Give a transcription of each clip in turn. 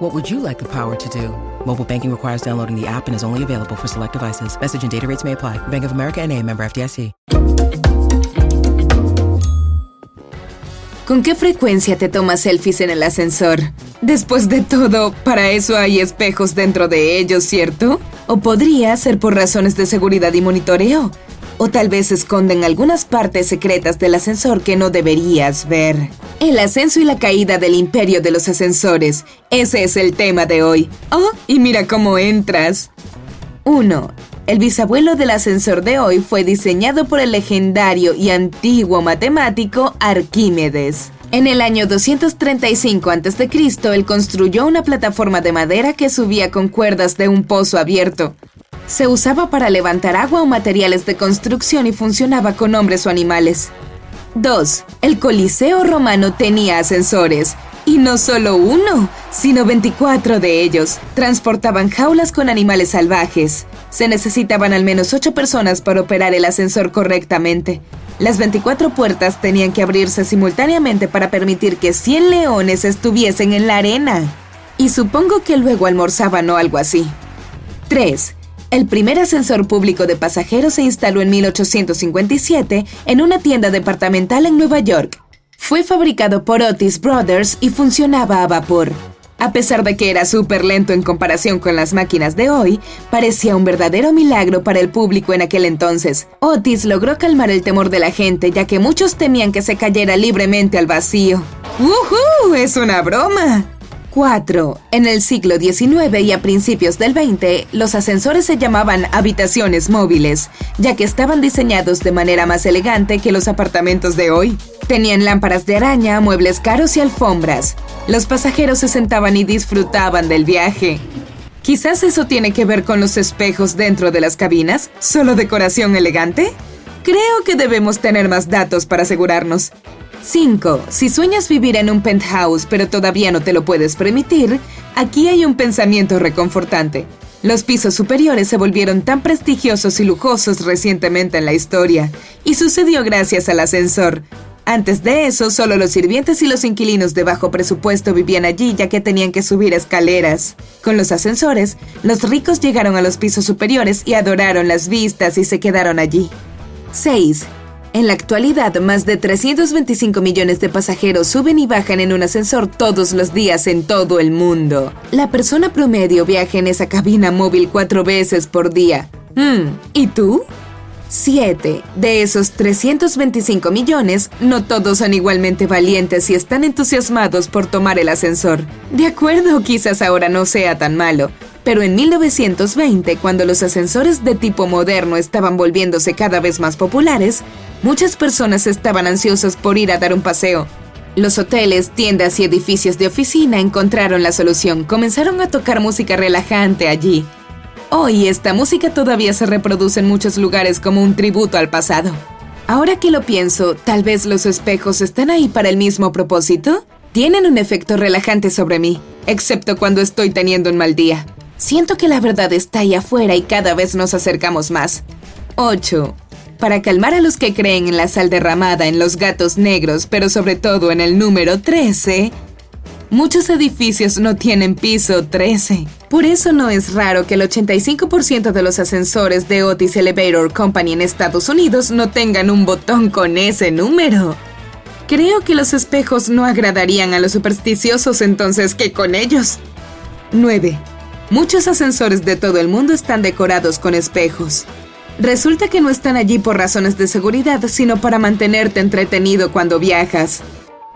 What would you like the power to do? Mobile banking requires downloading the app and is only available for select devices. Message and data rates may apply. Bank of America NA, member FDIC. ¿Con qué frecuencia te tomas selfies en el ascensor? Después de todo, para eso hay espejos dentro de ellos, ¿cierto? ¿O podría ser por razones de seguridad y monitoreo? o tal vez esconden algunas partes secretas del ascensor que no deberías ver. El ascenso y la caída del imperio de los ascensores. Ese es el tema de hoy. Oh, y mira cómo entras. 1. El bisabuelo del ascensor de hoy fue diseñado por el legendario y antiguo matemático Arquímedes. En el año 235 a.C., él construyó una plataforma de madera que subía con cuerdas de un pozo abierto. Se usaba para levantar agua o materiales de construcción y funcionaba con hombres o animales. 2. El Coliseo romano tenía ascensores. Y no solo uno, sino 24 de ellos. Transportaban jaulas con animales salvajes. Se necesitaban al menos 8 personas para operar el ascensor correctamente. Las 24 puertas tenían que abrirse simultáneamente para permitir que 100 leones estuviesen en la arena. Y supongo que luego almorzaban o algo así. 3. El primer ascensor público de pasajeros se instaló en 1857 en una tienda departamental en Nueva York. Fue fabricado por Otis Brothers y funcionaba a vapor. A pesar de que era súper lento en comparación con las máquinas de hoy, parecía un verdadero milagro para el público en aquel entonces. Otis logró calmar el temor de la gente, ya que muchos temían que se cayera libremente al vacío. ¡Woohoo! ¡Es una broma! 4. En el siglo XIX y a principios del XX, los ascensores se llamaban habitaciones móviles, ya que estaban diseñados de manera más elegante que los apartamentos de hoy. Tenían lámparas de araña, muebles caros y alfombras. Los pasajeros se sentaban y disfrutaban del viaje. Quizás eso tiene que ver con los espejos dentro de las cabinas, solo decoración elegante. Creo que debemos tener más datos para asegurarnos. 5. Si sueñas vivir en un penthouse pero todavía no te lo puedes permitir, aquí hay un pensamiento reconfortante. Los pisos superiores se volvieron tan prestigiosos y lujosos recientemente en la historia, y sucedió gracias al ascensor. Antes de eso, solo los sirvientes y los inquilinos de bajo presupuesto vivían allí ya que tenían que subir escaleras. Con los ascensores, los ricos llegaron a los pisos superiores y adoraron las vistas y se quedaron allí. 6. En la actualidad, más de 325 millones de pasajeros suben y bajan en un ascensor todos los días en todo el mundo. La persona promedio viaja en esa cabina móvil cuatro veces por día. Hmm, ¿Y tú? 7. De esos 325 millones, no todos son igualmente valientes y están entusiasmados por tomar el ascensor. De acuerdo, quizás ahora no sea tan malo, pero en 1920, cuando los ascensores de tipo moderno estaban volviéndose cada vez más populares, muchas personas estaban ansiosas por ir a dar un paseo. Los hoteles, tiendas y edificios de oficina encontraron la solución, comenzaron a tocar música relajante allí. Hoy esta música todavía se reproduce en muchos lugares como un tributo al pasado. Ahora que lo pienso, tal vez los espejos están ahí para el mismo propósito. Tienen un efecto relajante sobre mí, excepto cuando estoy teniendo un mal día. Siento que la verdad está ahí afuera y cada vez nos acercamos más. 8. Para calmar a los que creen en la sal derramada en los gatos negros, pero sobre todo en el número 13, muchos edificios no tienen piso 13. Por eso no es raro que el 85% de los ascensores de Otis Elevator Company en Estados Unidos no tengan un botón con ese número. Creo que los espejos no agradarían a los supersticiosos entonces que con ellos. 9. Muchos ascensores de todo el mundo están decorados con espejos. Resulta que no están allí por razones de seguridad, sino para mantenerte entretenido cuando viajas.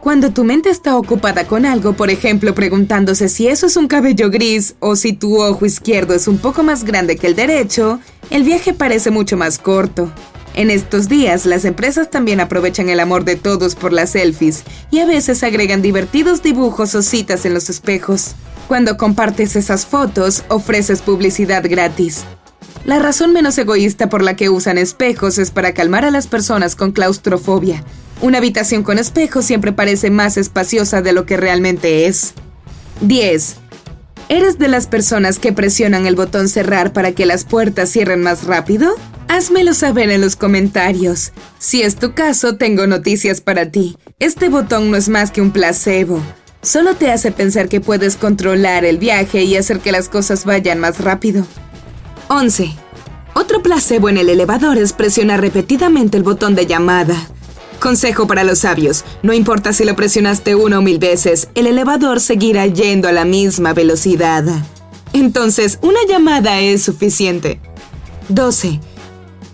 Cuando tu mente está ocupada con algo, por ejemplo, preguntándose si eso es un cabello gris o si tu ojo izquierdo es un poco más grande que el derecho, el viaje parece mucho más corto. En estos días, las empresas también aprovechan el amor de todos por las selfies y a veces agregan divertidos dibujos o citas en los espejos. Cuando compartes esas fotos, ofreces publicidad gratis. La razón menos egoísta por la que usan espejos es para calmar a las personas con claustrofobia. Una habitación con espejos siempre parece más espaciosa de lo que realmente es. 10. ¿Eres de las personas que presionan el botón cerrar para que las puertas cierren más rápido? Házmelo saber en los comentarios. Si es tu caso, tengo noticias para ti. Este botón no es más que un placebo. Solo te hace pensar que puedes controlar el viaje y hacer que las cosas vayan más rápido. 11. Otro placebo en el elevador es presionar repetidamente el botón de llamada. Consejo para los sabios, no importa si lo presionaste una o mil veces, el elevador seguirá yendo a la misma velocidad. Entonces, una llamada es suficiente. 12.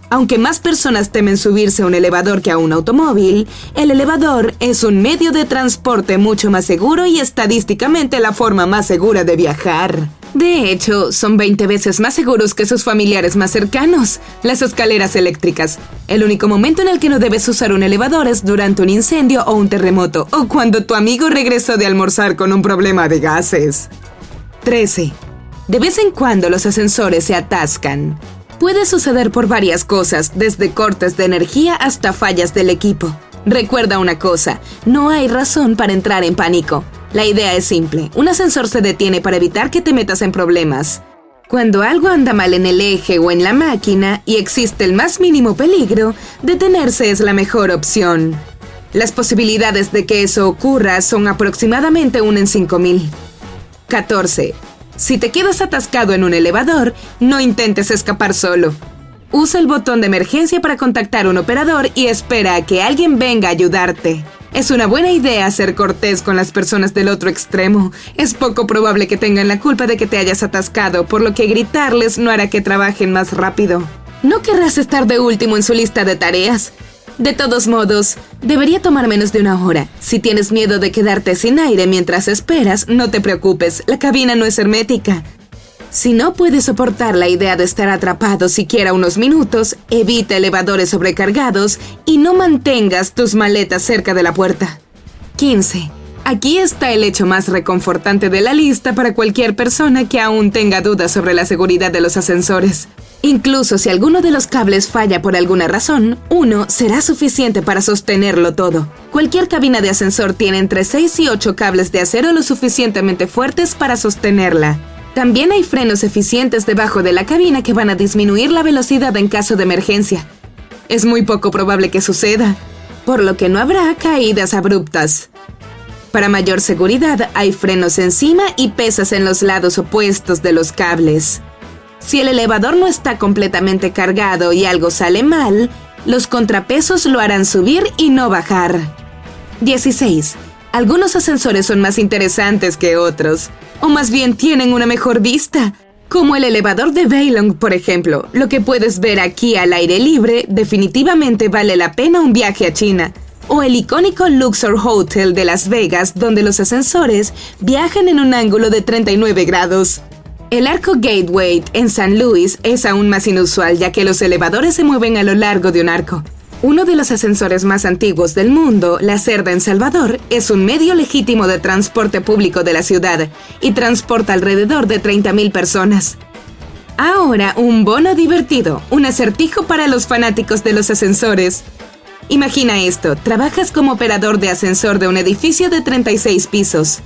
Aunque más personas temen subirse a un elevador que a un automóvil, el elevador es un medio de transporte mucho más seguro y estadísticamente la forma más segura de viajar. De hecho, son 20 veces más seguros que sus familiares más cercanos, las escaleras eléctricas. El único momento en el que no debes usar un elevador es durante un incendio o un terremoto, o cuando tu amigo regresó de almorzar con un problema de gases. 13. De vez en cuando los ascensores se atascan. Puede suceder por varias cosas, desde cortes de energía hasta fallas del equipo. Recuerda una cosa, no hay razón para entrar en pánico. La idea es simple, un ascensor se detiene para evitar que te metas en problemas. Cuando algo anda mal en el eje o en la máquina y existe el más mínimo peligro, detenerse es la mejor opción. Las posibilidades de que eso ocurra son aproximadamente 1 en 5000. 14. Si te quedas atascado en un elevador, no intentes escapar solo. Usa el botón de emergencia para contactar a un operador y espera a que alguien venga a ayudarte. Es una buena idea ser cortés con las personas del otro extremo. Es poco probable que tengan la culpa de que te hayas atascado, por lo que gritarles no hará que trabajen más rápido. No querrás estar de último en su lista de tareas. De todos modos, debería tomar menos de una hora. Si tienes miedo de quedarte sin aire mientras esperas, no te preocupes, la cabina no es hermética. Si no puedes soportar la idea de estar atrapado siquiera unos minutos, evita elevadores sobrecargados y no mantengas tus maletas cerca de la puerta. 15. Aquí está el hecho más reconfortante de la lista para cualquier persona que aún tenga dudas sobre la seguridad de los ascensores. Incluso si alguno de los cables falla por alguna razón, uno será suficiente para sostenerlo todo. Cualquier cabina de ascensor tiene entre 6 y 8 cables de acero lo suficientemente fuertes para sostenerla. También hay frenos eficientes debajo de la cabina que van a disminuir la velocidad en caso de emergencia. Es muy poco probable que suceda, por lo que no habrá caídas abruptas. Para mayor seguridad hay frenos encima y pesas en los lados opuestos de los cables. Si el elevador no está completamente cargado y algo sale mal, los contrapesos lo harán subir y no bajar. 16. Algunos ascensores son más interesantes que otros o más bien tienen una mejor vista. Como el elevador de Bailong, por ejemplo, lo que puedes ver aquí al aire libre definitivamente vale la pena un viaje a China. O el icónico Luxor Hotel de Las Vegas, donde los ascensores viajan en un ángulo de 39 grados. El arco Gateway en San Luis es aún más inusual ya que los elevadores se mueven a lo largo de un arco. Uno de los ascensores más antiguos del mundo, la Cerda en Salvador, es un medio legítimo de transporte público de la ciudad y transporta alrededor de 30.000 personas. Ahora, un bono divertido, un acertijo para los fanáticos de los ascensores. Imagina esto, trabajas como operador de ascensor de un edificio de 36 pisos.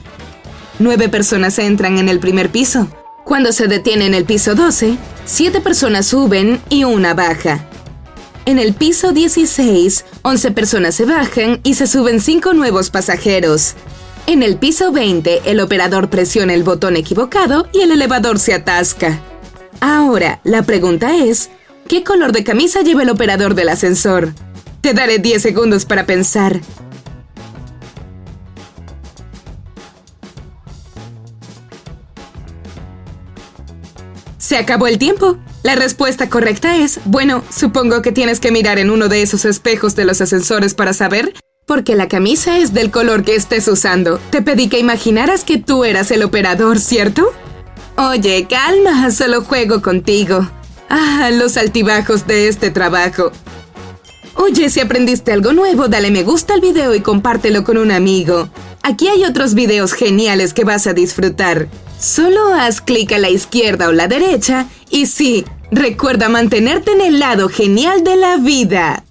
Nueve personas entran en el primer piso. Cuando se detiene en el piso 12, siete personas suben y una baja. En el piso 16, 11 personas se bajan y se suben 5 nuevos pasajeros. En el piso 20, el operador presiona el botón equivocado y el elevador se atasca. Ahora, la pregunta es, ¿qué color de camisa lleva el operador del ascensor? Te daré 10 segundos para pensar. Se acabó el tiempo. La respuesta correcta es, bueno, supongo que tienes que mirar en uno de esos espejos de los ascensores para saber, porque la camisa es del color que estés usando. Te pedí que imaginaras que tú eras el operador, ¿cierto? Oye, calma, solo juego contigo. Ah, los altibajos de este trabajo. Oye, si aprendiste algo nuevo, dale me gusta al video y compártelo con un amigo. Aquí hay otros videos geniales que vas a disfrutar. Solo haz clic a la izquierda o la derecha y sí, Recuerda mantenerte en el lado genial de la vida.